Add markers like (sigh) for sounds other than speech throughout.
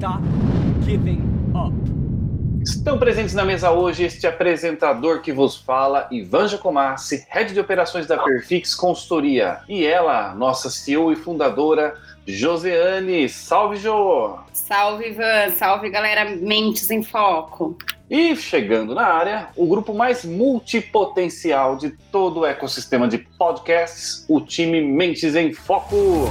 Stop giving up. Estão presentes na mesa hoje este apresentador que vos fala, Ivan Jacomassi, head de operações da Perfix Consultoria. E ela, nossa CEO e fundadora, Joseane. Salve, Jo! Salve, Ivan! Salve, galera Mentes em Foco! E chegando na área, o grupo mais multipotencial de todo o ecossistema de podcasts, o time Mentes em Foco.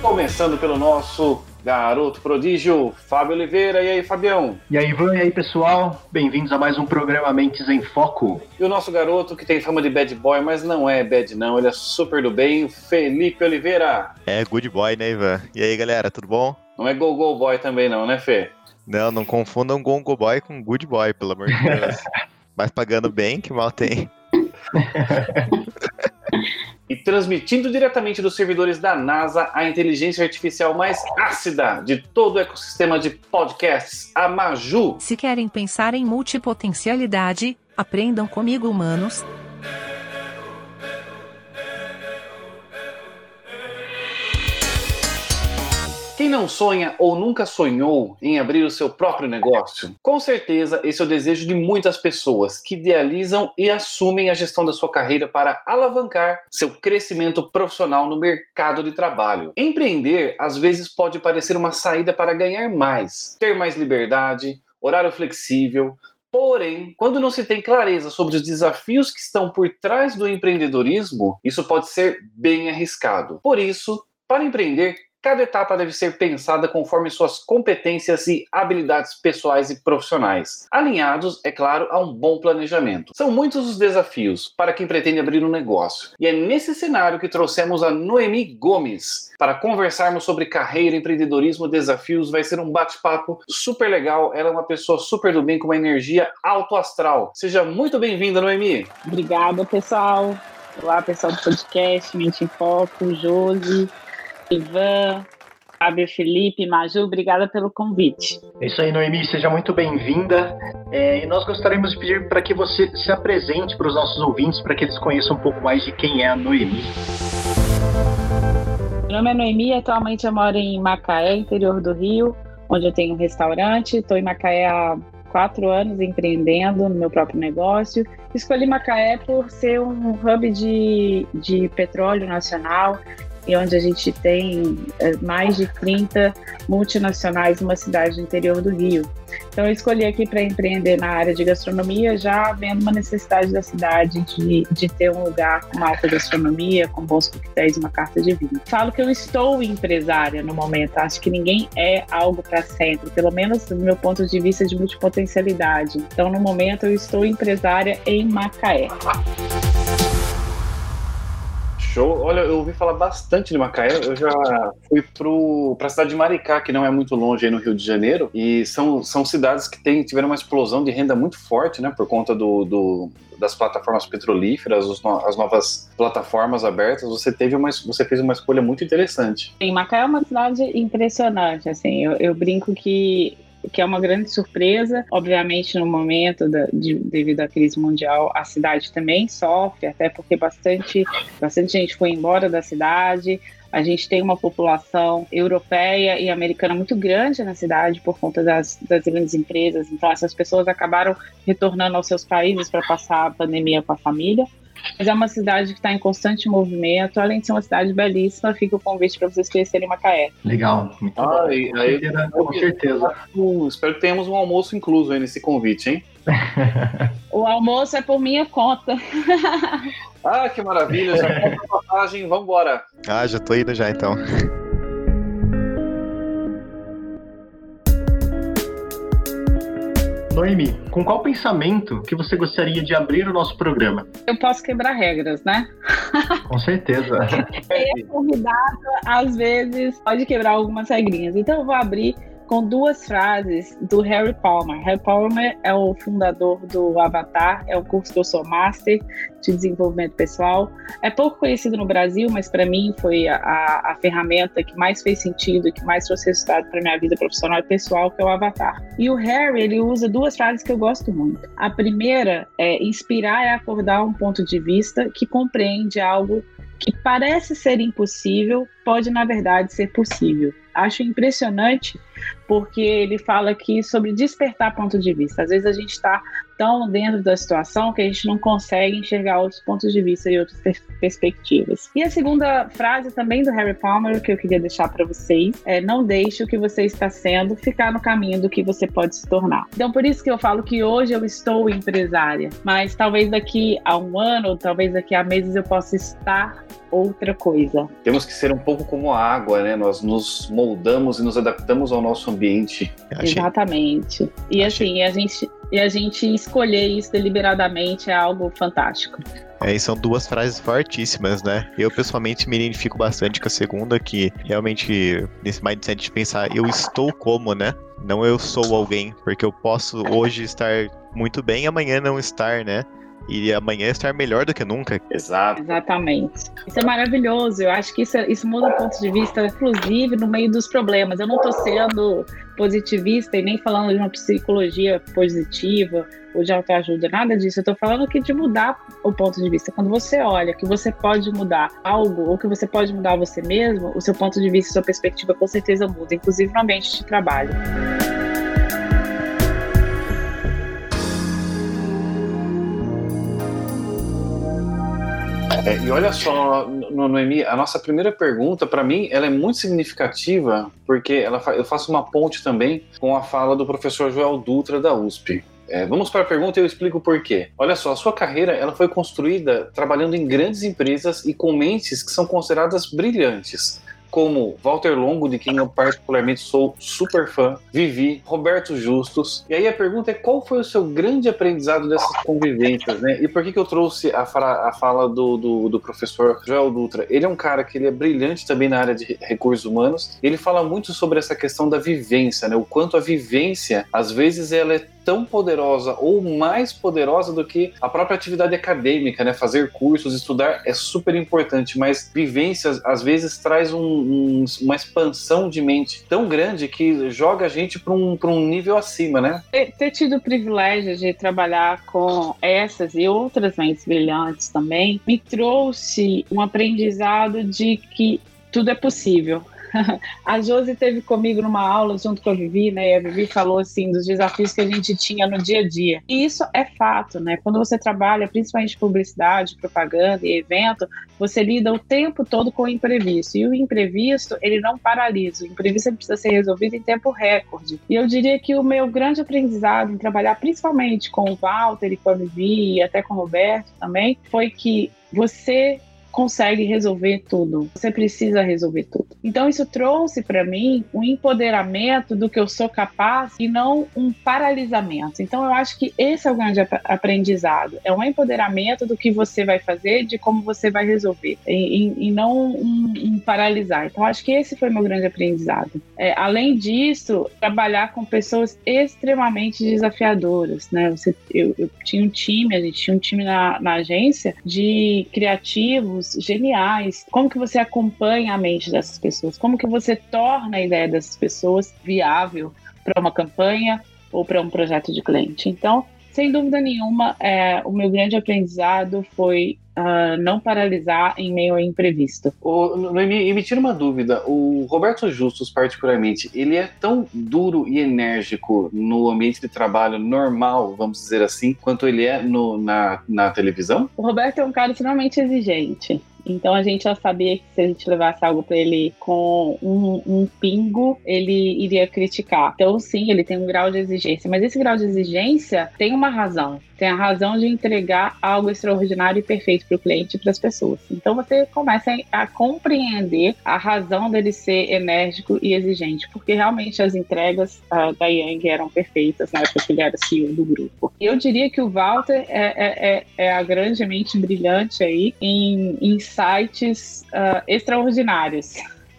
Começando pelo nosso garoto prodígio, Fábio Oliveira. E aí, Fabião? E aí, Ivan, e aí, pessoal? Bem-vindos a mais um programa Mentes em Foco. E o nosso garoto que tem fama de bad boy, mas não é bad não, ele é super do bem, Felipe Oliveira. É, good boy, né, Ivan? E aí, galera, tudo bom? Não é go go boy também não, né, Fê? Não, não confundam go go boy com good boy, pelo amor de Deus. (laughs) mas pagando bem, que mal tem. (laughs) e transmitindo diretamente dos servidores da NASA a inteligência artificial mais ácida de todo o ecossistema de podcasts, a Maju. Se querem pensar em multipotencialidade, aprendam comigo, humanos. Quem não sonha ou nunca sonhou em abrir o seu próprio negócio? Com certeza, esse é o desejo de muitas pessoas que idealizam e assumem a gestão da sua carreira para alavancar seu crescimento profissional no mercado de trabalho. Empreender às vezes pode parecer uma saída para ganhar mais, ter mais liberdade, horário flexível, Porém, quando não se tem clareza sobre os desafios que estão por trás do empreendedorismo, isso pode ser bem arriscado. Por isso, para empreender, Cada etapa deve ser pensada conforme suas competências e habilidades pessoais e profissionais, alinhados, é claro, a um bom planejamento. São muitos os desafios para quem pretende abrir um negócio, e é nesse cenário que trouxemos a Noemi Gomes para conversarmos sobre carreira, empreendedorismo, desafios. Vai ser um bate-papo super legal. Ela é uma pessoa super do bem, com uma energia alto astral. Seja muito bem-vinda, Noemi. Obrigada, pessoal. Olá, pessoal do podcast Mente em Foco, Josi. Ivan, Fábio Felipe, Maju, obrigada pelo convite. É isso aí, Noemi, seja muito bem-vinda. É, e nós gostaríamos de pedir para que você se apresente para os nossos ouvintes, para que eles conheçam um pouco mais de quem é a Noemi. Meu nome é Noemi, atualmente eu moro em Macaé, interior do Rio, onde eu tenho um restaurante. Estou em Macaé há quatro anos empreendendo no meu próprio negócio. Escolhi Macaé por ser um hub de, de petróleo nacional e onde a gente tem é, mais de 30 multinacionais numa cidade do interior do Rio. Então eu escolhi aqui para empreender na área de gastronomia, já vendo uma necessidade da cidade de, de ter um lugar com alta gastronomia, com bons coquetéis e uma carta de vinho. Falo que eu estou empresária no momento, acho que ninguém é algo para sempre, pelo menos do meu ponto de vista de multipotencialidade. Então no momento eu estou empresária em Macaé. Show. Olha, eu ouvi falar bastante de Macaé. Eu já fui para a cidade de Maricá, que não é muito longe aí no Rio de Janeiro. E são, são cidades que tem, tiveram uma explosão de renda muito forte, né? Por conta do, do das plataformas petrolíferas, as novas plataformas abertas. Você teve uma, você fez uma escolha muito interessante. Sim, Macaé é uma cidade impressionante. Assim, eu, eu brinco que que é uma grande surpresa. Obviamente, no momento da, de, devido à crise mundial, a cidade também sofre, até porque bastante, bastante gente foi embora da cidade. A gente tem uma população europeia e americana muito grande na cidade por conta das, das grandes empresas. Então, essas pessoas acabaram retornando aos seus países para passar a pandemia com a família. Mas é uma cidade que está em constante movimento, além de ser uma cidade belíssima, fica o convite para vocês conhecerem Macaé. Legal, muito ah, bom. E, aí, com certeza. espero que tenhamos um almoço incluso aí nesse convite, hein? (laughs) o almoço é por minha conta. ah, que maravilha, já (laughs) compra passagem, vamos embora. Ah, já tô indo já então. Noemi, com qual pensamento que você gostaria de abrir o nosso programa? Eu posso quebrar regras, né? (laughs) Com certeza. Quem é convidado, às vezes, pode quebrar algumas regrinhas. Então, eu vou abrir com duas frases do Harry Palmer. Harry Palmer é o fundador do Avatar, é o curso que eu sou master de desenvolvimento pessoal. É pouco conhecido no Brasil, mas para mim foi a, a, ferramenta que mais fez sentido que mais trouxe resultado para minha vida profissional e pessoal, que é o Avatar. E o Harry, ele usa duas frases que eu gosto muito. A primeira é inspirar é acordar um ponto de vista que compreende algo que parece ser impossível, pode na verdade ser possível acho impressionante porque ele fala aqui sobre despertar ponto de vista. Às vezes a gente está tão dentro da situação que a gente não consegue enxergar outros pontos de vista e outras perspectivas. E a segunda frase também do Harry Palmer que eu queria deixar para vocês é: não deixe o que você está sendo ficar no caminho do que você pode se tornar. Então por isso que eu falo que hoje eu estou empresária, mas talvez daqui a um ano, talvez daqui a meses eu possa estar outra coisa. Temos que ser um pouco como a água, né? Nós nos moldamos e nos adaptamos ao nosso ambiente. Achei. Exatamente. E Achei. assim, a gente, e a gente escolher isso deliberadamente é algo fantástico. É, e são duas frases fortíssimas, né? Eu pessoalmente me identifico bastante com a segunda, que realmente nesse mindset de pensar eu estou como, né? Não eu sou alguém, porque eu posso hoje estar muito bem e amanhã não estar, né? E amanhã estar melhor do que nunca. Exato. Exatamente. Isso é maravilhoso. Eu acho que isso, isso muda o ponto de vista, inclusive no meio dos problemas. Eu não estou sendo positivista e nem falando de uma psicologia positiva ou de autoajuda, nada disso. Eu estou falando que de mudar o ponto de vista. Quando você olha que você pode mudar algo ou que você pode mudar você mesmo, o seu ponto de vista, sua perspectiva com certeza muda, inclusive no ambiente de trabalho. É, e olha só, Noemi, a nossa primeira pergunta, para mim, ela é muito significativa, porque ela, eu faço uma ponte também com a fala do professor Joel Dutra da USP. É, vamos para a pergunta e eu explico por quê. Olha só, a sua carreira ela foi construída trabalhando em grandes empresas e com mentes que são consideradas brilhantes como Walter Longo, de quem eu particularmente sou super fã, Vivi, Roberto Justus. E aí a pergunta é qual foi o seu grande aprendizado dessas convivências, né? E por que, que eu trouxe a, fala, a fala do, do, do, professor Joel Dutra? Ele é um cara que ele é brilhante também na área de recursos humanos. Ele fala muito sobre essa questão da vivência, né? O quanto a vivência, às vezes, ela é tão poderosa ou mais poderosa do que a própria atividade acadêmica, né? Fazer cursos, estudar é super importante, mas vivências às vezes traz um, um, uma expansão de mente tão grande que joga a gente para um, um nível acima, né? Ter, ter tido o privilégio de trabalhar com essas e outras mentes brilhantes também me trouxe um aprendizado de que tudo é possível. A Josi teve comigo numa aula junto com a Vivi, né? E a Vivi falou assim dos desafios que a gente tinha no dia a dia. E isso é fato, né? Quando você trabalha, principalmente publicidade, propaganda e evento, você lida o tempo todo com o imprevisto. E o imprevisto, ele não paralisa. O imprevisto precisa ser resolvido em tempo recorde. E eu diria que o meu grande aprendizado em trabalhar principalmente com o Walter e com a Vivi e até com o Roberto também, foi que você consegue resolver tudo. Você precisa resolver tudo. Então isso trouxe para mim um empoderamento do que eu sou capaz e não um paralisamento. Então eu acho que esse é o grande aprendizado. É um empoderamento do que você vai fazer, de como você vai resolver e, e não um, um, paralisar. Então acho que esse foi meu grande aprendizado. É, além disso, trabalhar com pessoas extremamente desafiadoras, né? Você, eu, eu tinha um time, a gente tinha um time na, na agência de criativos geniais. Como que você acompanha a mente dessas pessoas? Como que você torna a ideia dessas pessoas viável para uma campanha ou para um projeto de cliente? Então, sem dúvida nenhuma, é, o meu grande aprendizado foi uh, não paralisar em meio ao imprevisto. O, me, me tira uma dúvida, o Roberto Justus, particularmente, ele é tão duro e enérgico no ambiente de trabalho normal, vamos dizer assim, quanto ele é no, na, na televisão? O Roberto é um cara extremamente exigente. Então a gente já sabia que se a gente levasse algo para ele com um, um, pingo, ele iria criticar. Então, sim, ele tem um grau de exigência, mas esse grau de exigência tem uma razão. Tem a razão de entregar algo extraordinário e perfeito para o cliente e para as pessoas. Então você começa a compreender a razão dele ser enérgico e exigente, porque realmente as entregas uh, da Yang eram perfeitas na época que ele era CEO do grupo. Eu diria que o Walter é, é, é, é a grande mente brilhante aí em insights uh, extraordinários.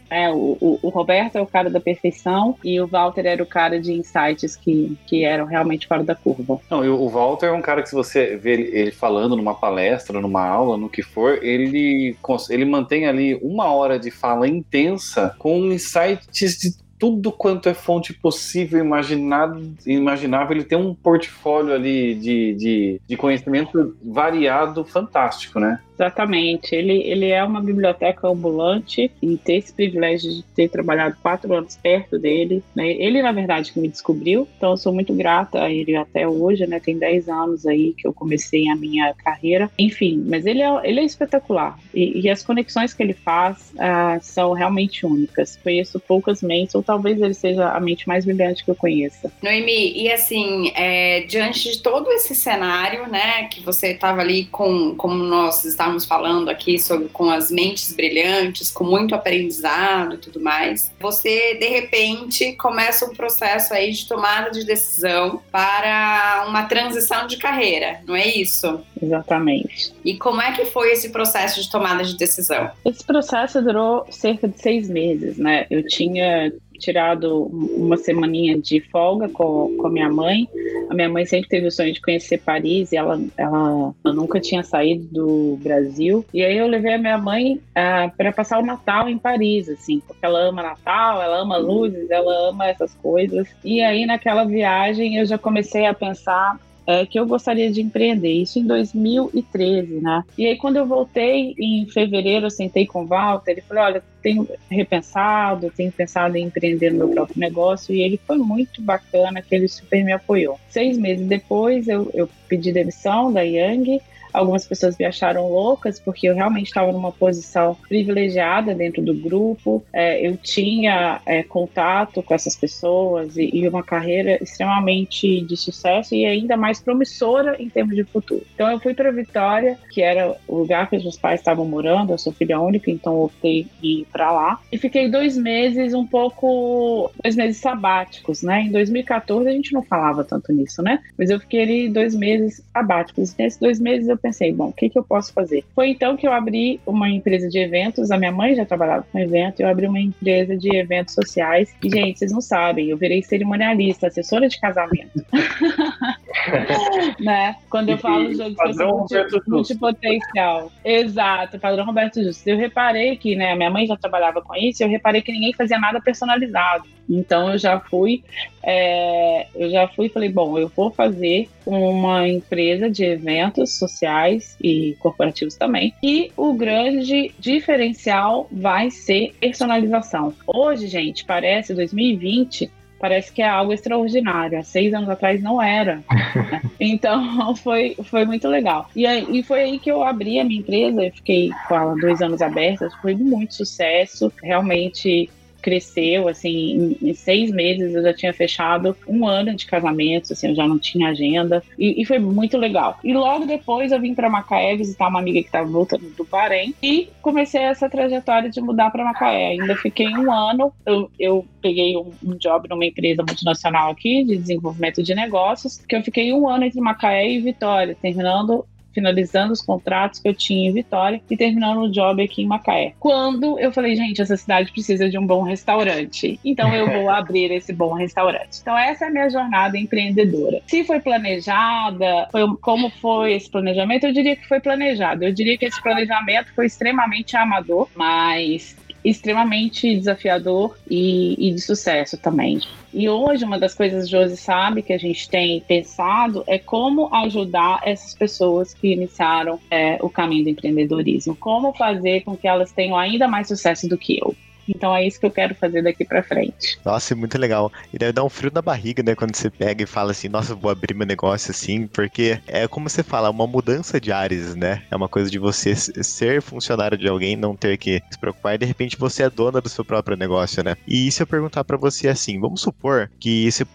É, o, o, o, Roberto é o cara da perfeição e o Walter era o cara de insights que, que eram realmente fora da curva. Não, o Walter é um cara que se você vê ele falando numa palestra, numa aula, no que for, ele, ele mantém ali uma hora de fala intensa com insights de tudo quanto é fonte possível, imaginado, imaginável. Ele tem um portfólio ali de, de, de conhecimento variado, fantástico, né? Exatamente. Ele, ele é uma biblioteca ambulante e ter esse privilégio de ter trabalhado quatro anos perto dele. Né? Ele, na verdade, que me descobriu, então eu sou muito grata a ele até hoje, né? Tem dez anos aí que eu comecei a minha carreira. Enfim, mas ele é, ele é espetacular. E, e as conexões que ele faz uh, são realmente únicas. Conheço poucas mentes, ou talvez ele seja a mente mais brilhante que eu conheça. Noemi, e assim, é, diante de todo esse cenário, né, que você estava ali com, como nós estávamos estávamos falando aqui sobre com as mentes brilhantes, com muito aprendizado e tudo mais, você de repente começa um processo aí de tomada de decisão para uma transição de carreira, não é isso? Exatamente. E como é que foi esse processo de tomada de decisão? Esse processo durou cerca de seis meses, né? Eu tinha tirado uma semaninha de folga com, com a minha mãe. A minha mãe sempre teve o sonho de conhecer Paris e ela, ela, ela nunca tinha saído do Brasil. E aí eu levei a minha mãe ah, para passar o Natal em Paris, assim, porque ela ama Natal, ela ama luzes, ela ama essas coisas. E aí naquela viagem eu já comecei a pensar é, que eu gostaria de empreender. Isso em 2013, né? E aí, quando eu voltei em fevereiro, eu sentei com o Walter e falei: olha, tenho repensado, tenho pensado em empreender no meu próprio negócio. E ele foi muito bacana, que ele super me apoiou. Seis meses depois, eu, eu pedi demissão da Yang Algumas pessoas me acharam loucas porque eu realmente estava numa posição privilegiada dentro do grupo. É, eu tinha é, contato com essas pessoas e, e, uma carreira extremamente de sucesso e ainda mais promissora em termos de futuro. Então eu fui para Vitória, que era o lugar que os meus pais estavam morando. Eu sou filha única, então optei ir para lá e fiquei dois meses um pouco dois meses sabáticos, né? Em 2014 a gente não falava tanto nisso, né? Mas eu fiquei ali dois meses sabáticos. Nesses dois meses eu pensei, bom, o que, que eu posso fazer? Foi então que eu abri uma empresa de eventos. A minha mãe já trabalhava com evento, eu abri uma empresa de eventos sociais. E, gente, vocês não sabem, eu virei cerimonialista, assessora de casamento. (laughs) né? Quando eu falo de padrão multi, multipotencial. Exato, padrão Roberto Justo. Eu reparei que, né, minha mãe já trabalhava com isso, eu reparei que ninguém fazia nada personalizado. Então eu já fui, é, eu já fui e falei, bom, eu vou fazer uma empresa de eventos sociais e corporativos também. E o grande diferencial vai ser personalização. Hoje, gente, parece 2020, parece que é algo extraordinário. Há seis anos atrás não era. Né? (laughs) Então foi, foi muito legal. E, aí, e foi aí que eu abri a minha empresa. Eu fiquei com ela dois anos aberta. Foi muito sucesso. Realmente cresceu, assim, em, em, seis meses eu já tinha fechado um ano de casamento, assim, eu já não tinha agenda, e, e foi muito legal. E logo depois eu vim para Macaé visitar uma amiga que estava voltando do Bahrein e comecei essa trajetória de mudar para Macaé. Ainda fiquei um ano, eu, eu peguei um, um, job numa empresa multinacional aqui de desenvolvimento de negócios, que eu fiquei um ano entre Macaé e Vitória, terminando finalizando os contratos que eu tinha em Vitória e terminando o job aqui em Macaé. Quando eu falei, gente, essa cidade precisa de um bom restaurante, então eu vou (laughs) abrir esse bom restaurante. Então essa é a minha jornada empreendedora. Se foi planejada, foi, como foi esse planejamento, eu diria que foi planejado. Eu diria que esse planejamento foi extremamente amador, mas extremamente desafiador e, e, de sucesso também. E hoje, uma das coisas que Josi sabe que a gente tem pensado é como ajudar essas pessoas que iniciaram é, o caminho do empreendedorismo. Como fazer com que elas tenham ainda mais sucesso do que eu. Então é isso que eu quero fazer daqui para frente. Nossa, muito legal. E deve dar um frio na barriga, né, quando você pega e fala assim, nossa, vou abrir meu negócio assim, porque é como você fala, uma mudança de ares, né? É uma coisa de você ser funcionário de alguém, não ter que se preocupar e de repente você é dona do seu próprio negócio, né? E se eu perguntar para você assim, vamos supor que você,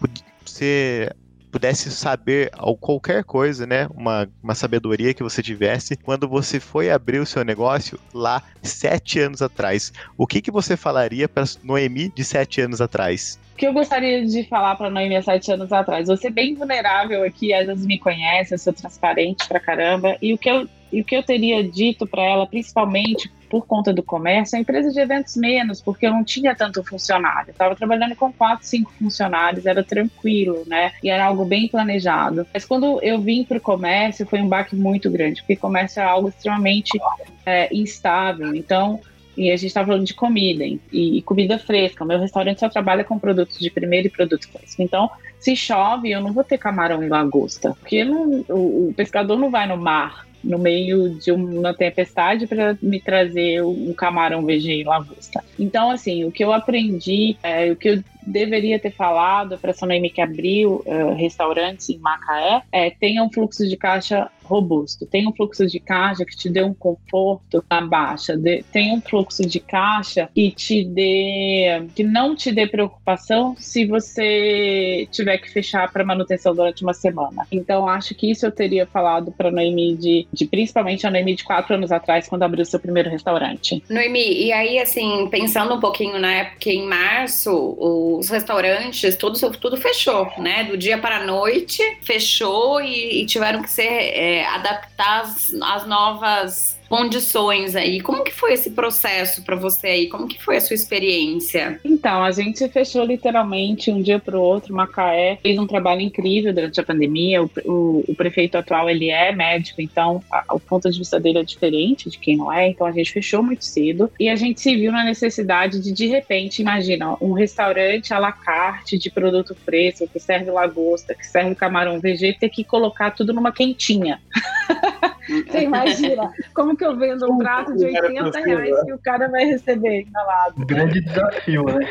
você pudesse saber qualquer coisa, né? Uma, uma sabedoria que você tivesse quando você foi abrir o seu negócio lá sete anos atrás. O que, que você falaria para Noemi de sete anos atrás? O que eu gostaria de falar para Noemi há sete anos atrás? Você é bem vulnerável aqui, às vezes me conhece, eu sou transparente pra caramba. E o que eu, e o que eu teria dito para ela, principalmente por conta do comércio, a empresa de eventos menos, porque eu não tinha tanto funcionário. Estava trabalhando com quatro, cinco funcionários, era tranquilo, né? E era algo bem planejado. Mas quando eu vim para o comércio, foi um baque muito grande, porque comércio é algo extremamente é, instável. Então, e a gente está falando de comida e, comida fresca. O meu restaurante só trabalha com produtos de primeiro e produto fresco. Então, se chove, eu não vou ter camarão em lagosta, porque não, o, o pescador não vai no mar no meio de uma tempestade para me trazer um camarão VG em lagosta. Então, assim, o que eu aprendi, é, o que eu deveria ter falado para essa Noemi que abriu uh, restaurantes em Macaé, é, tenha um fluxo de caixa robusto, tem um fluxo de caixa que te dê um conforto na baixa, de, tem um fluxo de caixa que te dê, que não te dê preocupação se você tiver que fechar para manutenção durante uma semana. Então acho que isso eu teria falado para Noemi de, de, principalmente a Noemi de quatro anos atrás quando abriu seu primeiro restaurante. Noemi, e aí assim pensando um pouquinho na época em março, os restaurantes tudo tudo fechou, né? Do dia para a noite fechou e, e tiveram que ser é, adaptar as, as novas condições aí. Como que foi esse processo para você aí? Como que foi a sua experiência? Então, a gente fechou literalmente um dia para o outro. Macaé fez um trabalho incrível durante a pandemia. O, o, o prefeito atual ele é médico, então a, o ponto de vista dele é diferente de quem não é. Então a gente fechou muito cedo e a gente se viu na necessidade de de repente, imagina, um restaurante à la carte de produto fresco que serve lagosta, que serve camarão VG, ter que colocar tudo numa quentinha. (laughs) Você imagina como que eu vendo um prato de 80 reais que o cara vai receber enrolado? Grande desafio, né?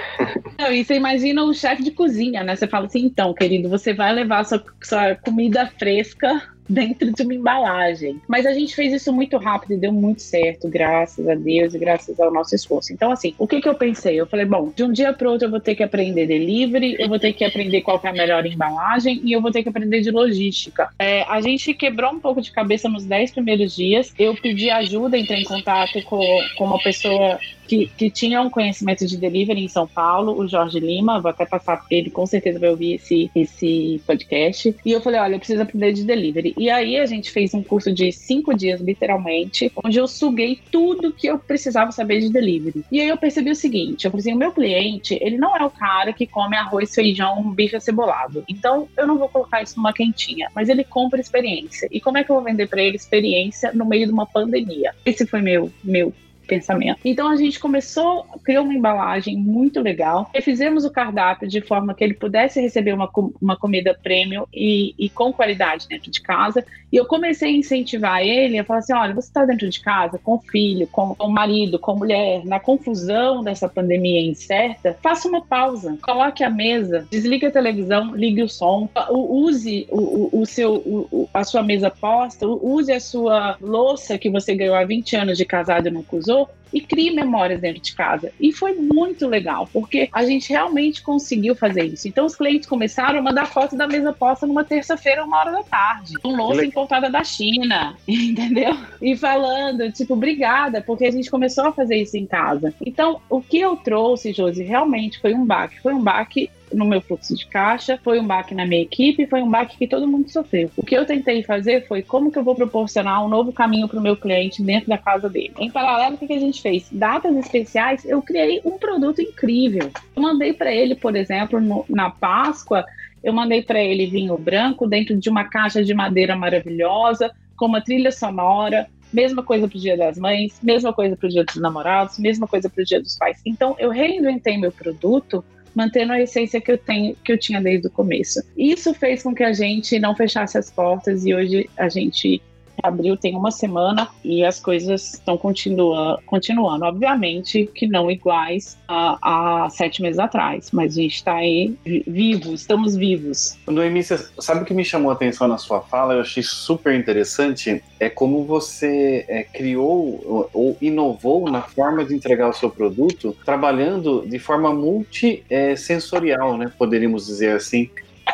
Não, e você imagina um chefe de cozinha, né? Você fala assim, então, querido, você vai levar sua, sua comida fresca dentro de uma embalagem. Mas a gente fez isso muito rápido e deu muito certo, graças a Deus e graças ao nosso esforço. Então, assim, o que que eu pensei? Eu falei, bom, de um dia para outro eu vou ter que aprender delivery, eu vou ter que aprender qual é a melhor embalagem e eu vou ter que aprender de logística. É, a gente quebrou um pouco de cabeça nos 10 primeiros dias. Eu pedi ajuda, entrei em contato com, com uma pessoa que, que tinha um conhecimento de delivery em São Paulo, o Jorge Lima, vou até passar para ele, com certeza vai ouvir esse, esse podcast. E eu falei, olha, eu preciso aprender de delivery. E aí a gente fez um curso de cinco dias, literalmente, onde eu suguei tudo que eu precisava saber de delivery. E aí eu percebi o seguinte, eu falei assim, o meu cliente, ele não é o cara que come arroz, feijão, bife acebolado. Então, eu não vou colocar isso numa quentinha, mas ele compra experiência. E como é que eu vou vender para ele experiência no meio de uma pandemia? Esse foi meu, meu pensamento. Então a gente começou, criou uma embalagem muito legal, fizemos o cardápio de forma que ele pudesse receber uma, uma comida premium e, e com qualidade dentro de casa. E eu comecei a incentivar ele a falar assim: olha, você está dentro de casa, com filho, com, com marido, com mulher, na confusão dessa pandemia incerta, faça uma pausa, coloque a mesa, desligue a televisão, ligue o som, use o, o, o seu, o, a sua mesa posta, use a sua louça que você ganhou há 20 anos de casado e não usou little e crie memórias dentro de casa. E foi muito legal, porque a gente realmente conseguiu fazer isso. Então os clientes começaram a mandar fotos da mesa posta numa terça-feira, uma hora da tarde. Um louça importada da China, (laughs) entendeu? E falando, tipo, obrigada, porque a gente começou a fazer isso em casa. Então, o que eu trouxe, Josi, realmente foi um baque. Foi um baque no meu fluxo de caixa, foi um baque na minha equipe, foi um baque que todo mundo sofreu. O que eu tentei fazer foi como que eu vou proporcionar um novo caminho para o meu cliente dentro da casa dele. Em paralelo, o que a gente fez? Datas especiais, eu criei um produto incrível. Eu mandei para ele, por exemplo, no, na Páscoa, eu mandei para ele vinho branco dentro de uma caixa de madeira maravilhosa, com uma trilha sonora, Mesma coisa para o Dia das Mães, mesma coisa para o Dia dos Namorados, mesma coisa para o Dia dos Pais. Então, eu reinventei meu produto mantendo a essência que eu tenho, que eu tinha desde o começo. Isso fez com que a gente não fechasse as portas e hoje a gente Abril tem uma semana e as coisas estão continua, continuando. Obviamente que não iguais a, a sete meses atrás, mas a gente está aí vivos, estamos vivos. Noemi, sabe o que me chamou a atenção na sua fala? Eu achei super interessante. É como você é, criou ou, ou inovou na forma de entregar o seu produto, trabalhando de forma multissensorial, é, né? Poderíamos dizer assim.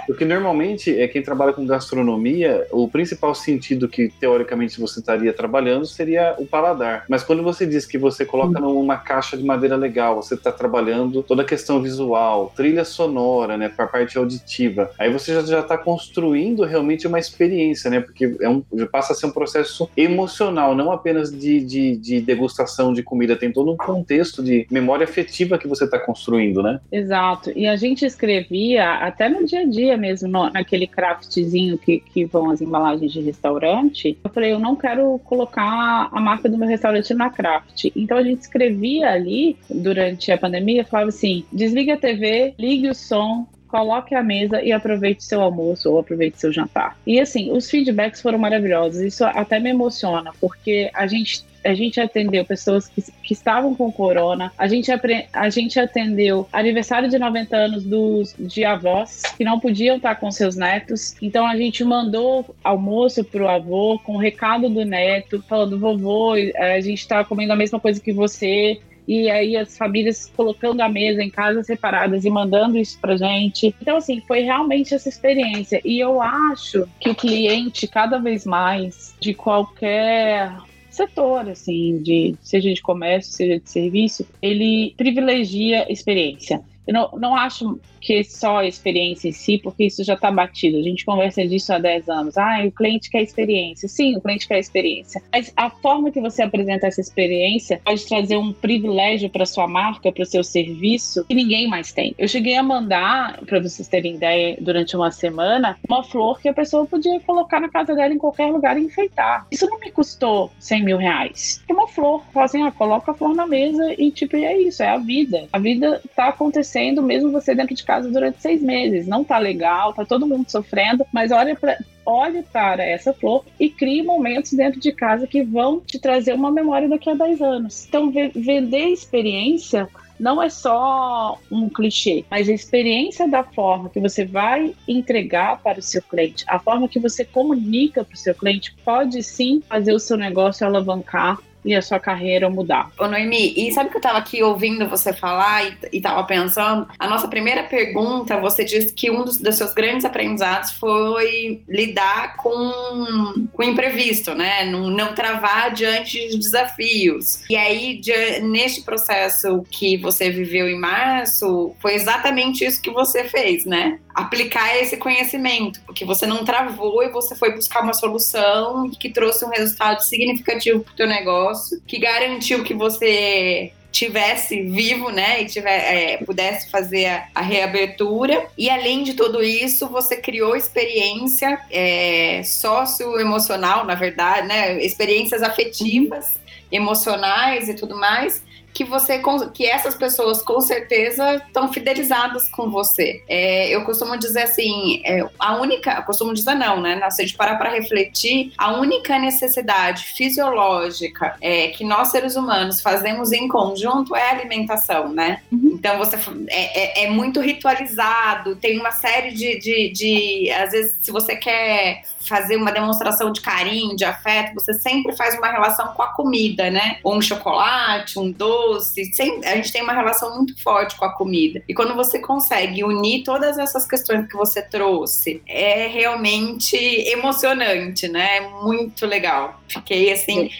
Porque normalmente é quem trabalha com gastronomia, o principal sentido que teoricamente você estaria trabalhando seria o paladar. Mas quando você diz que você coloca numa caixa de madeira legal, você está trabalhando toda a questão visual, trilha sonora, né, para a parte auditiva. Aí você já está construindo realmente uma experiência, né? Porque é um, passa a ser um processo emocional, não apenas de, de, de degustação de comida. Tem todo um contexto de memória afetiva que você está construindo, né? Exato. E a gente escrevia até no dia a dia dia mesmo, no, naquele craftzinho que, que vão as embalagens de restaurante, eu falei, eu não quero colocar a marca do meu restaurante na craft. Então a gente escrevia ali, durante a pandemia, falava assim, desliga a TV, ligue o som, coloque a mesa e aproveite seu almoço ou aproveite seu jantar. E assim, os feedbacks foram maravilhosos. Isso até me emociona, porque a gente a gente atendeu pessoas que, que estavam com corona, a gente, a gente atendeu aniversário de 90 anos dos, de avós que não podiam estar com seus netos, então a gente mandou almoço para o avô com o recado do neto, falando: vovô, a gente está comendo a mesma coisa que você, e aí as famílias colocando a mesa em casas separadas e mandando isso pra gente. Então, assim, foi realmente essa experiência. E eu acho que o cliente, cada vez mais, de qualquer setor, assim, de seja de comércio, seja de serviço, ele privilegia experiência. Eu não, não acho que só a experiência em si, porque isso já está batido. A gente conversa disso há 10 anos. Ah, o cliente quer experiência. Sim, o cliente quer experiência. Mas a forma que você apresenta essa experiência pode trazer um privilégio para sua marca, para o seu serviço, que ninguém mais tem. Eu cheguei a mandar, para vocês terem ideia, durante uma semana, uma flor que a pessoa podia colocar na casa dela em qualquer lugar e enfeitar. Isso não me custou 100 mil reais. É uma flor. Assim, ah, coloca a flor na mesa e, tipo, é isso, é a vida. A vida está acontecendo mesmo você dentro de casa durante seis meses. Não tá legal, tá todo mundo sofrendo, mas olha para olhe para essa flor e crie momentos dentro de casa que vão te trazer uma memória daqui a 10 anos. Então, vender experiência não é só um clichê, mas a experiência da forma que você vai entregar para o seu cliente, a forma que você comunica para o seu cliente, pode sim fazer o seu negócio alavancar e a sua carreira mudar. Ô Noemi, e sabe que eu estava aqui ouvindo você falar e, estava pensando? A nossa primeira pergunta, você disse que um dos, dos, seus grandes aprendizados foi lidar com o imprevisto, né? Não, não travar diante de desafios. E aí, de, neste processo que você viveu em março, foi exatamente isso que você fez, né? aplicar esse conhecimento, porque você não travou e você foi buscar uma solução que trouxe um resultado significativo para o teu negócio, que garantiu que você tivesse vivo, né, e tiver, é, pudesse fazer a, a, reabertura. E além de tudo isso, você criou experiência é, socioemocional, na verdade, né, experiências afetivas, emocionais e tudo mais, que você que essas pessoas com certeza estão fidelizadas com você. É, eu costumo dizer assim, é, a única, costumo dizer não, né? Se a gente parar para refletir, a única necessidade fisiológica é, que nós seres humanos fazemos em conjunto é a alimentação, né? Uhum. Então você é, é, é, muito ritualizado, tem uma série de, de, de, às vezes, se você quer fazer uma demonstração de carinho, de afeto, você sempre faz uma relação com a comida, né? Ou um chocolate, um doce. Sempre, a gente tem uma relação muito forte com a comida. E quando você consegue unir todas essas questões que você trouxe, é realmente emocionante, né? É muito legal. Fiquei assim.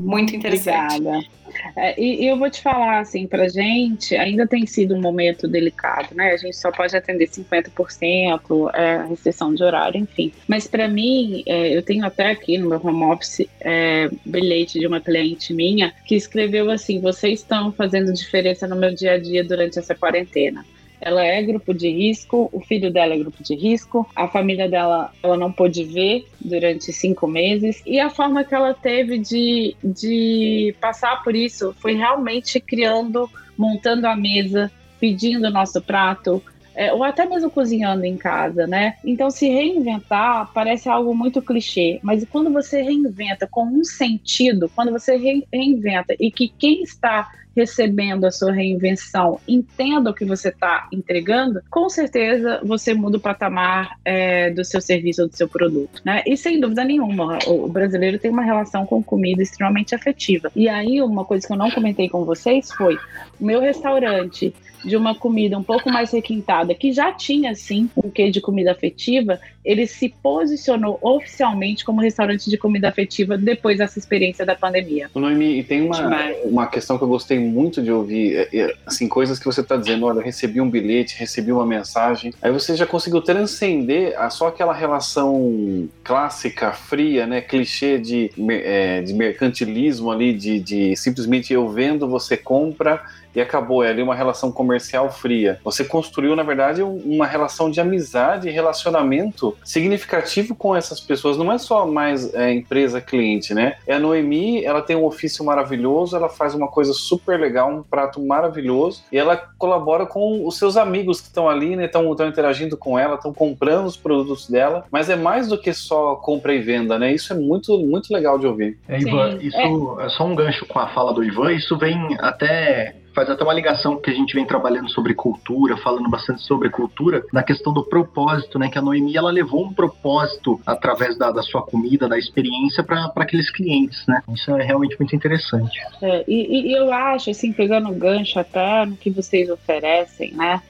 Muito interessante. Obrigada. É, e, e, eu vou te falar, assim, pra gente ainda tem sido um momento delicado, né? A gente só pode atender 50%, é, restrição de horário, enfim. Mas para mim, é, eu tenho até aqui no meu home office é, bilhete de uma cliente minha que escreveu assim: vocês estão fazendo diferença no meu dia a dia durante essa quarentena ela é grupo de risco, o filho dela é grupo de risco, a família dela ela não pôde ver durante cinco meses e a forma que ela teve de, de passar por isso foi realmente criando, montando a mesa, pedindo o nosso prato, é, ou até mesmo cozinhando em casa, né? Então, se reinventar parece algo muito clichê, mas quando você reinventa com um sentido, quando você reinventa e que quem está recebendo a sua reinvenção entenda o que você está entregando, com certeza você muda o patamar é, do seu serviço ou do seu produto, né? E sem dúvida nenhuma, o brasileiro tem uma relação com comida extremamente afetiva. E aí, uma coisa que eu não comentei com vocês foi: o meu restaurante de uma comida um pouco mais requintada, que já tinha sim um quê de comida afetiva, ele se posicionou oficialmente como restaurante de comida afetiva depois dessa experiência da pandemia. Noemi, e tem uma, uma questão que eu gostei muito de ouvir, é, é, assim, coisas que você está dizendo, olha, recebi um bilhete, recebi uma mensagem, aí você já conseguiu transcender a só aquela relação clássica, fria, né, clichê de, é, de mercantilismo ali, de, de simplesmente eu vendo, você compra, e acabou. É ali uma relação comercial fria. Você construiu, na verdade, uma relação de amizade e relacionamento significativo com essas pessoas. Não é só mais é, empresa-cliente, né? É a Noemi, ela tem um ofício maravilhoso, ela faz uma coisa super legal, um prato maravilhoso, e ela colabora com os seus amigos que estão ali, né? Estão interagindo com ela, estão comprando os produtos dela, mas é mais do que só compra e venda, né? Isso é muito, muito legal de ouvir. É, Ivan, Sim, isso é. é só um gancho com a fala do Ivan, isso vem até faz até uma ligação que a gente vem trabalhando sobre cultura, falando bastante sobre cultura, na questão do propósito, né? Que a Noemi ela levou um propósito através da, da sua comida, da experiência para aqueles clientes, né? Isso é realmente muito interessante. É, e, e eu acho, assim, pegando o gancho até no que vocês oferecem, né?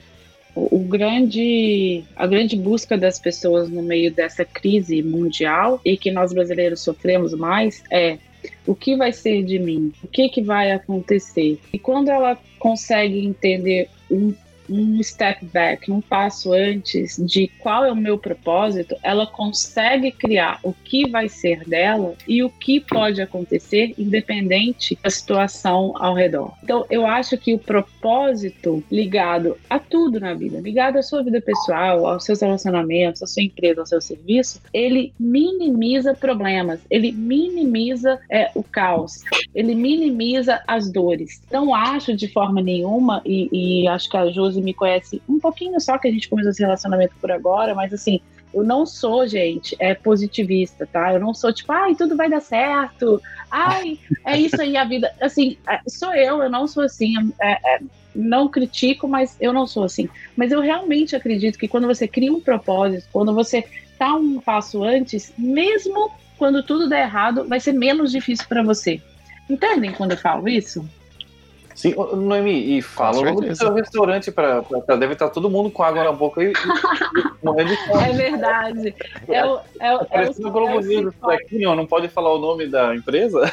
O, o, grande, a grande busca das pessoas no meio dessa crise mundial e que nós brasileiros sofremos mais é o que vai ser de mim? O que, que vai acontecer? E quando ela consegue entender um um step back, um passo antes de qual é o meu propósito, ela consegue criar o que vai ser dela e o que pode acontecer independente da situação ao redor. Então, eu acho que o propósito ligado a tudo na vida, ligado à sua vida pessoal, aos seus relacionamentos, à sua empresa, ao seu serviço, ele minimiza problemas, ele minimiza é, o caos, ele minimiza as dores. Não acho de forma nenhuma, e, e acho que a Josi me conhece um pouquinho só, que a gente começou esse relacionamento por agora, mas assim, eu não sou, gente, é positivista, tá? Eu não sou tipo, ai, tudo vai dar certo, ai, é isso aí a vida. Assim, é, sou eu, eu não sou assim. É, é, não critico, mas eu não sou assim. Mas eu realmente acredito que quando você cria um propósito, quando você tá um passo antes, mesmo quando tudo der errado, vai ser menos difícil para você. Entendem quando eu falo isso? Sim, Noemi, e fala o nome do seu restaurante para deve estar todo mundo com água na boca e, e morrendo de fome. (laughs) É verdade. É o, é, o, é o, Globo News aqui, não pode falar o nome da empresa?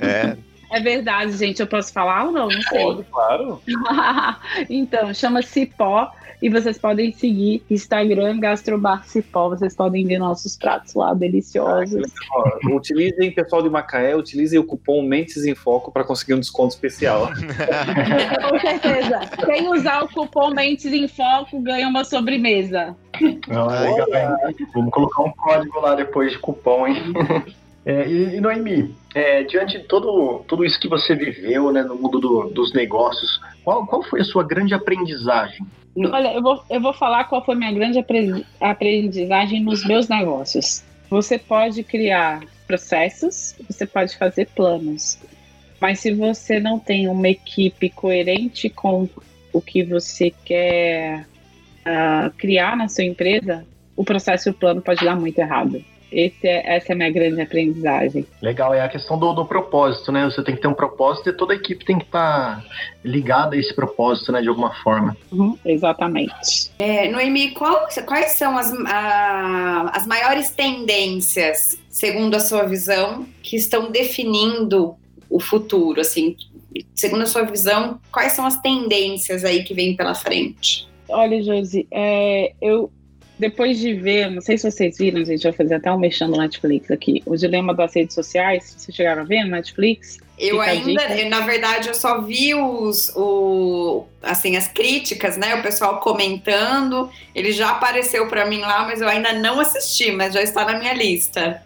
É. É verdade, gente. Eu posso falar ou não? Não sei. Pode, claro. (laughs) então, chama Cipó e vocês podem seguir Instagram Gastrobar Cipó. Vocês podem ver nossos pratos lá deliciosos. Ah, utilizem, pessoal de Macaé, utilizem o cupom Mentes em Foco para conseguir um desconto especial. (laughs) Com certeza. Quem usar o cupom Mentes em Foco ganha uma sobremesa. Não, é legal, Vamos colocar um código lá depois de cupom, hein? (laughs) É, e, Noemi, é, diante de todo, tudo isso que você viveu né, no mundo do, dos negócios, qual, qual foi a sua grande aprendizagem? Olha, eu vou, eu vou falar qual foi minha grande aprendizagem nos meus negócios. Você pode criar processos, você pode fazer planos, mas se você não tem uma equipe coerente com o que você quer uh, criar na sua empresa, o processo e o plano pode dar muito errado. Esse é, essa é a minha grande aprendizagem. Legal, é a questão do, do, propósito, né? Você tem que ter um propósito e toda a equipe tem que estar tá ligada a esse propósito, né? De alguma forma. Uhum, exatamente. É, Noemi, qual, quais são as, a, as maiores tendências, segundo a sua visão, que estão definindo o futuro? Assim, segundo a sua visão, quais são as tendências aí que vêm pela frente? Olha, Josi, é, eu, depois de ver, não sei se vocês viram, a gente vai fazer até um mexendo no Netflix aqui, o dilema das redes sociais, vocês chegaram a ver no Netflix? Eu ainda, eu, na verdade, eu só vi os, o, assim, as críticas, né? O pessoal comentando. Ele já apareceu para mim lá, mas eu ainda não assisti, mas já está na minha lista.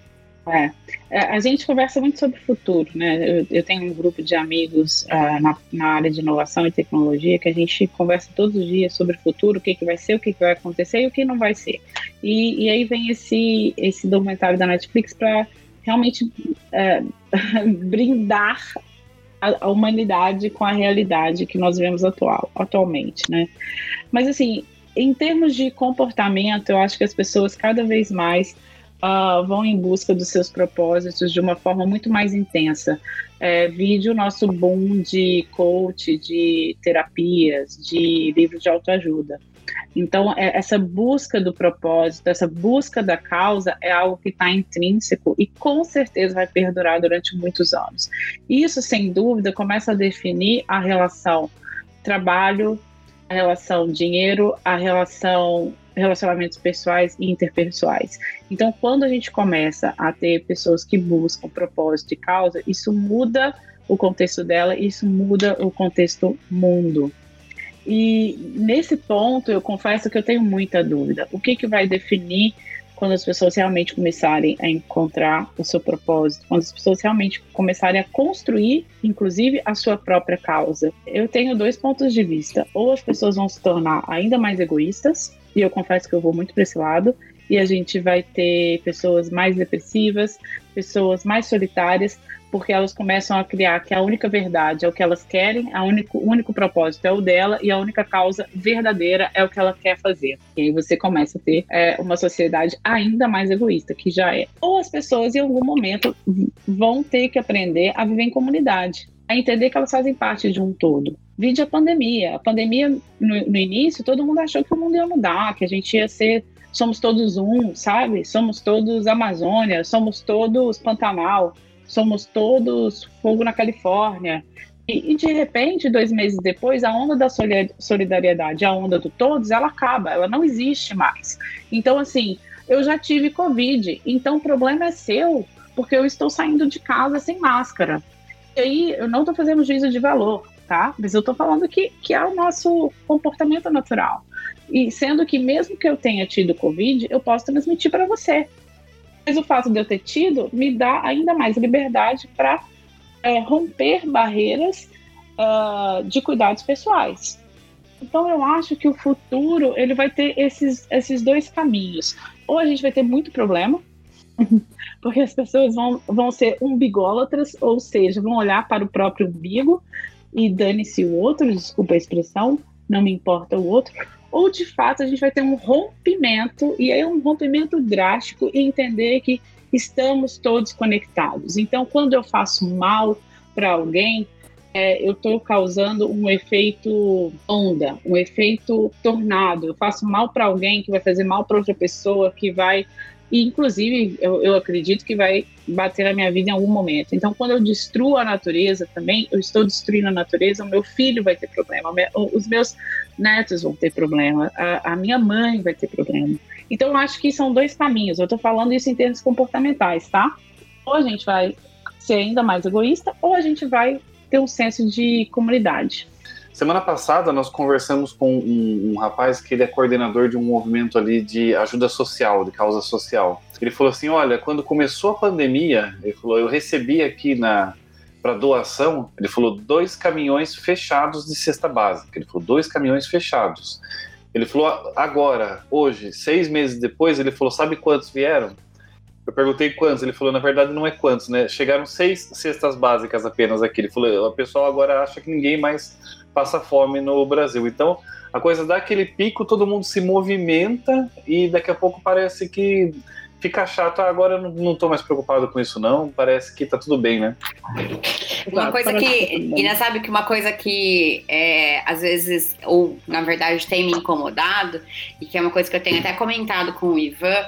É. é. A gente conversa muito sobre o futuro, né? Eu, eu tenho um grupo de amigos uh, na, na, área de inovação e tecnologia que a gente conversa todos os dias sobre o futuro, o que, que vai ser, o que, que vai acontecer e o que não vai ser. E, e aí vem esse, esse documentário da Netflix para realmente uh, (laughs) brindar a, a, humanidade com a realidade que nós vemos atual, atualmente, né? Mas assim, em termos de comportamento, eu acho que as pessoas cada vez mais uh, vão em busca dos seus propósitos de uma forma muito mais intensa. É, vídeo nosso boom de coach, de terapias, de livros de autoajuda. Então, é, essa busca do propósito, essa busca da causa é algo que está intrínseco e com certeza vai perdurar durante muitos anos. Isso, sem dúvida, começa a definir a relação trabalho, a relação dinheiro, a relação relacionamentos pessoais e interpessoais. Então, quando a gente começa a ter pessoas que buscam propósito e causa, isso muda o contexto dela, isso muda o contexto mundo. E nesse ponto, eu confesso que eu tenho muita dúvida. O que, que vai definir quando as pessoas realmente começarem a encontrar o seu propósito, quando as pessoas realmente começarem a construir, inclusive, a sua própria causa. Eu tenho dois pontos de vista. Ou as pessoas vão se tornar ainda mais egoístas, e eu confesso que eu vou muito para esse lado, e a gente vai ter pessoas mais depressivas, pessoas mais solitárias, porque elas começam a criar que a única verdade é o que elas querem, a único, o único propósito é o dela e a única causa verdadeira é o que ela quer fazer. E aí você começa a ter é, uma sociedade ainda mais egoísta, que já é. Ou as pessoas em algum momento vão ter que aprender a viver em comunidade, a entender que elas fazem parte de um todo. Vide a pandemia. A pandemia, no, no início, todo mundo achou que o mundo ia mudar, que a gente ia ser somos todos um, sabe? Somos todos Amazônia, somos todos Pantanal somos todos fogo na Califórnia. E, e, de repente, dois meses depois, a onda da solidariedade, a onda do todos, ela acaba, ela não existe mais. Então, assim, eu já tive Covid, então o problema é seu, porque eu estou saindo de casa sem máscara. E aí, eu não estou fazendo juízo de valor, tá? Mas eu estou falando que, que é o nosso comportamento natural. E sendo que, mesmo que eu tenha tido Covid, eu posso transmitir para você. Mas o fato de eu ter tido me dá ainda mais liberdade para é, romper barreiras uh, de cuidados pessoais. Então eu acho que o futuro ele vai ter esses, esses dois caminhos. Ou a gente vai ter muito problema, (laughs) porque as pessoas vão, vão ser umbigólatras, ou seja, vão olhar para o próprio umbigo e dane-se o outro, desculpa a expressão, não me importa o outro, ou de fato a gente vai ter um rompimento, e aí um rompimento drástico, e entender que estamos todos conectados. Então, quando eu faço mal para alguém, é, eu estou causando um efeito onda, um efeito tornado. Eu faço mal para alguém que vai fazer mal para outra pessoa, que vai e, inclusive, eu, eu, acredito que vai bater na minha vida em algum momento. Então, quando eu destruo a natureza também, eu estou destruindo a natureza, o meu filho vai ter problema, os meus netos vão ter problema, a, a minha mãe vai ter problema. Então, eu acho que são dois caminhos. Eu estou falando isso em termos comportamentais, tá? Ou a gente vai ser ainda mais egoísta, ou a gente vai ter um senso de comunidade. Semana passada nós conversamos com um, um, rapaz que ele é coordenador de um movimento ali de ajuda social, de causa social. Ele falou assim, olha, quando começou a pandemia, ele falou, eu recebi aqui na para doação, ele falou dois caminhões fechados de cesta básica. Ele falou dois caminhões fechados. Ele falou agora, hoje, seis meses depois, ele falou sabe quantos vieram? Eu perguntei quantos, ele falou, na verdade não é quantos, né? Chegaram seis cestas básicas apenas aqui. Ele falou, o pessoal agora acha que ninguém mais passa fome no Brasil. Então, a coisa dá aquele pico, todo mundo se movimenta e daqui a pouco parece que fica chato. Ah, agora eu não, estou mais preocupado com isso, não. Parece que tá tudo bem, né? Uma coisa que. Ina sabe que uma coisa que é, às vezes, ou na verdade tem me incomodado, e que é uma coisa que eu tenho até comentado com o Ivan,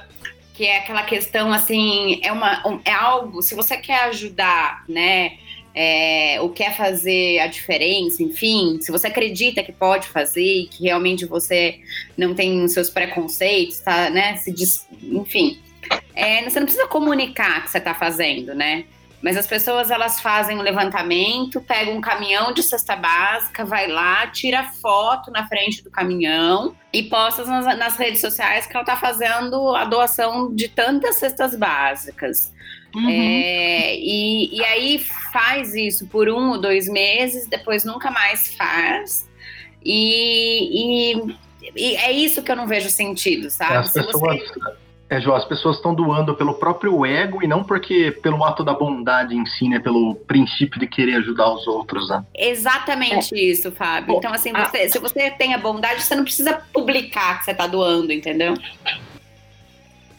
que é aquela questão assim, é, uma, é algo, se você quer ajudar, né? É, o quer fazer a diferença, enfim, se você acredita que pode fazer e que realmente você não tem os seus preconceitos, tá, né, se diz, enfim, é, você não precisa comunicar que você está fazendo, né? Mas as pessoas elas fazem um levantamento, pegam um caminhão de cesta básica, vai lá, tira foto na frente do caminhão e posta nas, nas redes sociais que ela está fazendo a doação de tantas cestas básicas. Uhum. É, e, e aí faz isso por um ou dois meses, depois nunca mais faz. E, e, e é isso que eu não vejo sentido, sabe? As pessoas, você... É, João, as pessoas estão doando pelo próprio ego e não porque pelo ato da bondade em si, né? Pelo princípio de querer ajudar os outros, né? Exatamente é. isso, Fábio. Então, assim, você, ah. se você tem a bondade, você não precisa publicar que você está doando, entendeu?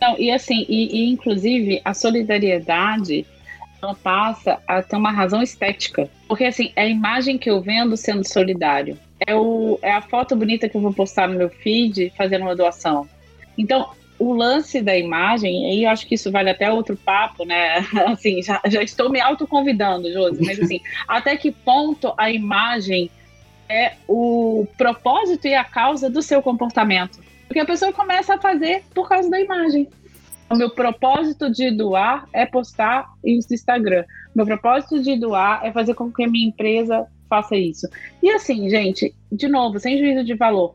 Não, e assim, e, e inclusive a solidariedade ela passa a ter uma razão estética. Porque assim, é a imagem que eu vendo sendo solidário. É, o, é a foto bonita que eu vou postar no meu feed fazendo uma doação. Então, o lance da imagem, aí eu acho que isso vale até outro papo, né? (laughs) Assim, já, já estou me autoconvidando, Josi, mas assim, (laughs) até que ponto a imagem é o propósito e a causa do seu comportamento? Porque a pessoa começa a fazer por causa da imagem. O meu propósito de doar é postar isso no Instagram. Meu propósito de doar é fazer com que a minha empresa faça isso. E assim, gente, de novo, sem juízo de valor.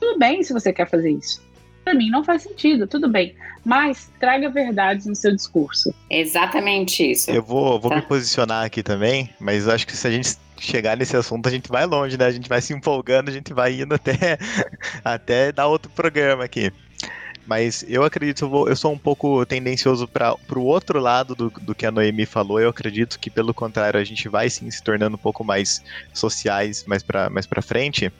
Tudo bem se você quer fazer isso para mim não faz sentido, tudo bem. Mas traga verdades no seu discurso. Exatamente isso. Eu vou, vou tá? me posicionar aqui também, mas acho que se a gente chegar nesse assunto, a gente vai longe, né? A gente vai se empolgando, a gente vai indo até, (laughs) até dar outro programa aqui. Mas eu acredito, eu, vou, eu sou um pouco tendencioso para o outro lado do, do que a Noemi falou. Eu acredito que, pelo contrário, a gente vai sim se tornando um pouco mais sociais mais para mais frente.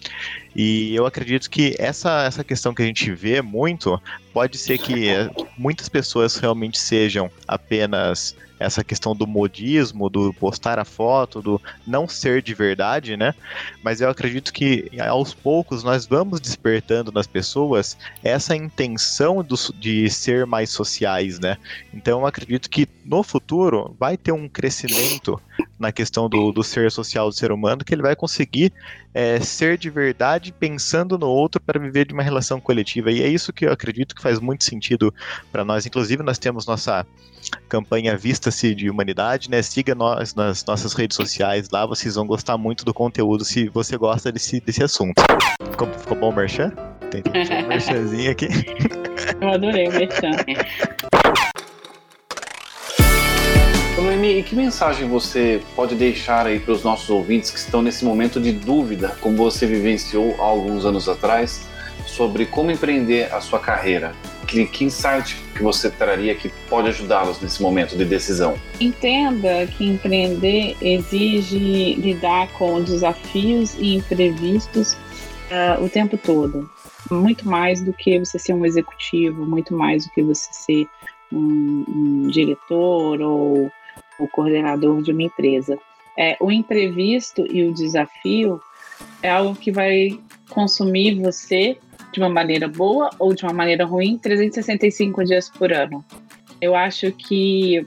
E eu acredito que essa, essa questão que a gente vê muito pode ser que muitas pessoas realmente sejam apenas essa questão do modismo, do postar a foto, do não ser de verdade, né? Mas eu acredito que aos poucos nós vamos despertando nas pessoas essa intenção do, de ser mais sociais, né? Então eu acredito que no futuro vai ter um crescimento na questão do, do ser social do ser humano que ele vai conseguir é, ser de verdade pensando no outro para viver de uma relação coletiva. E é isso que eu acredito que faz muito sentido para nós. Inclusive, nós temos nossa campanha Vista-se de Humanidade, né? Siga nós nas nossas redes sociais lá, vocês vão gostar muito do conteúdo se você gosta desse, desse assunto. Ficou, ficou bom o merchan? Tem um (laughs) merchanzinho aqui. Eu adorei o merchan. (laughs) E que mensagem você pode deixar aí para os nossos ouvintes que estão nesse momento de dúvida, como você vivenciou há alguns anos atrás, sobre como empreender a sua carreira? Que, que insight que você traria que pode ajudá-los nesse momento de decisão? Entenda que empreender exige lidar com desafios e imprevistos uh, o tempo todo. Muito mais do que você ser um executivo, muito mais do que você ser um, um diretor ou o coordenador de uma empresa. É, o imprevisto e o desafio é algo que vai consumir você de uma maneira boa ou de uma maneira ruim 365 dias por ano. Eu acho que,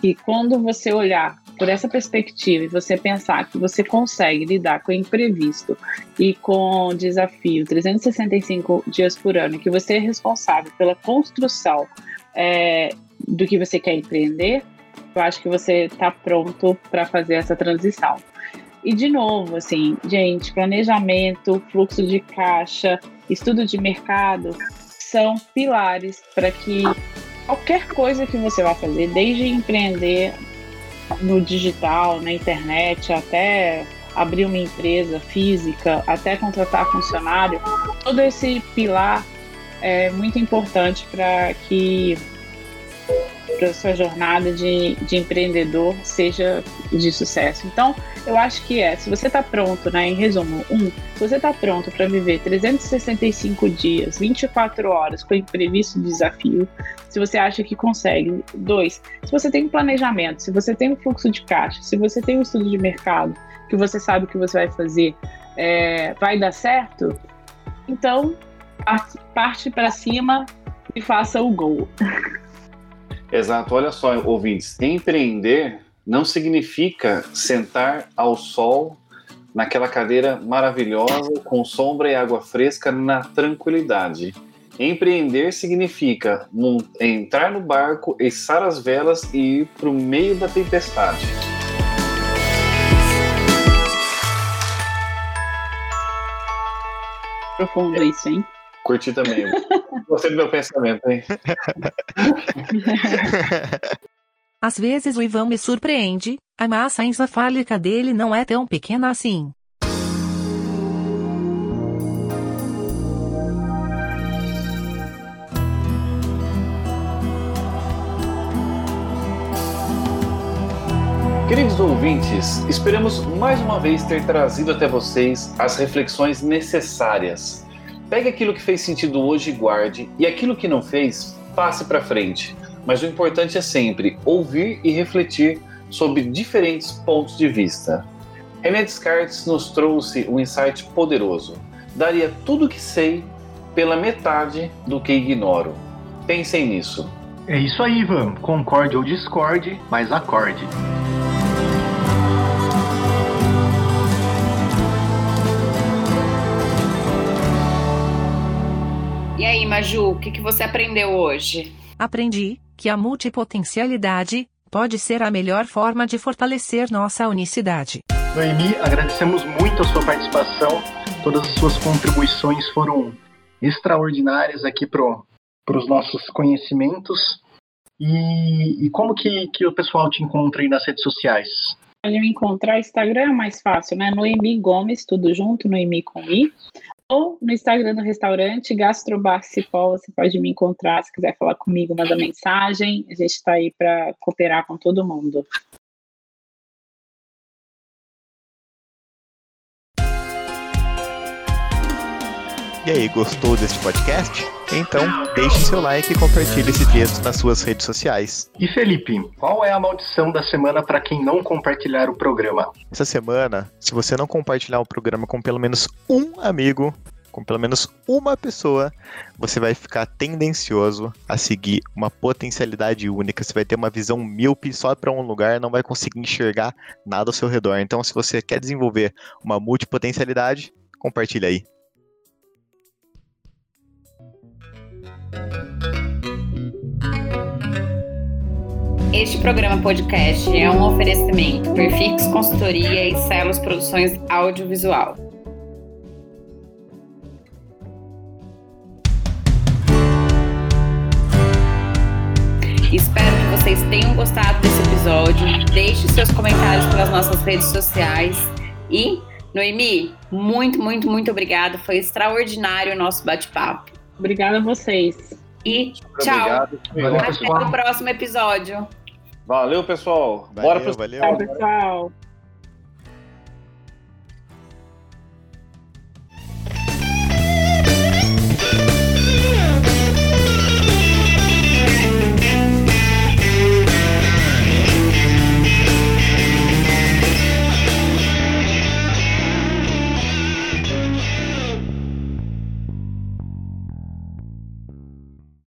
que quando você olhar por essa perspectiva e você pensar que você consegue lidar com o imprevisto e com o desafio 365 dias por ano, que você é responsável pela construção é, do que você quer empreender, eu acho que você está pronto para fazer essa transição. E de novo, assim, gente, planejamento, fluxo de caixa, estudo de mercado são pilares para que qualquer coisa que você vai fazer, desde empreender no digital, na internet, até abrir uma empresa física, até contratar funcionário, todo esse pilar é muito importante para que para sua jornada de, de empreendedor seja de sucesso. Então, eu acho que é, se você está pronto, né, em resumo, um, se você está pronto para viver 365 dias, 24 horas com imprevisto desafio, se você acha que consegue. Dois, se você tem um planejamento, se você tem um fluxo de caixa, se você tem um estudo de mercado, que você sabe o que você vai fazer, é, vai dar certo, então parte para cima e faça o gol. (laughs) Exato, olha só, ouvintes, empreender não significa sentar ao sol naquela cadeira maravilhosa com sombra e água fresca na tranquilidade. Empreender significa entrar no barco, içar as velas e ir para o meio da tempestade. Profundo isso, hein? Curti também. Gostei do meu pensamento, hein? (laughs) Às vezes o Ivan me surpreende, a massa encefálica dele não é tão pequena assim. Queridos ouvintes, esperamos mais uma vez ter trazido até vocês as reflexões necessárias. Pegue aquilo que fez sentido hoje e guarde, e aquilo que não fez, passe para frente. Mas o importante é sempre ouvir e refletir sobre diferentes pontos de vista. René Descartes nos trouxe um insight poderoso. Daria tudo o que sei pela metade do que ignoro. Pensem nisso. É isso aí, Ivan. Concorde ou discorde, mas acorde. Maju, o que, que você aprendeu hoje? Aprendi que a multipotencialidade pode ser a melhor forma de fortalecer nossa unicidade. Noemi, agradecemos muito a sua participação. Todas as suas contribuições foram extraordinárias aqui para os nossos conhecimentos. E, e, como que, que o pessoal te encontra aí nas redes sociais? Pode me encontrar Instagram é mais fácil, né? Noemi Gomes, tudo junto, Noemi com I ou no Instagram do restaurante Gastrobar Cipó, você pode me encontrar se quiser falar comigo, manda mensagem. A gente está aí para cooperar com todo mundo. E aí, gostou deste podcast? Então, deixe seu like e compartilhe esse texto nas suas redes sociais. E Felipe, qual é a maldição da semana para quem não compartilhar o programa? Essa semana, se você não compartilhar o programa com pelo menos um amigo, com pelo menos uma pessoa, você vai ficar tendencioso a seguir uma potencialidade única. Você vai ter uma visão míope só para um lugar, não vai conseguir enxergar nada ao seu redor. Então, se você quer desenvolver uma multipotencialidade, compartilha aí. Este programa podcast é um oferecimento Perfix Consultoria e Celos Produções Audiovisual. Espero que vocês tenham gostado desse episódio. Deixe seus comentários pelas nossas redes sociais. E, Noemi, muito, muito, muito obrigada. Foi extraordinário o nosso bate-papo. Obrigada a vocês. E tchau. Valeu, Até o próximo episódio. Valeu, pessoal. Valeu, Bora pro valeu. Tchau, pessoal.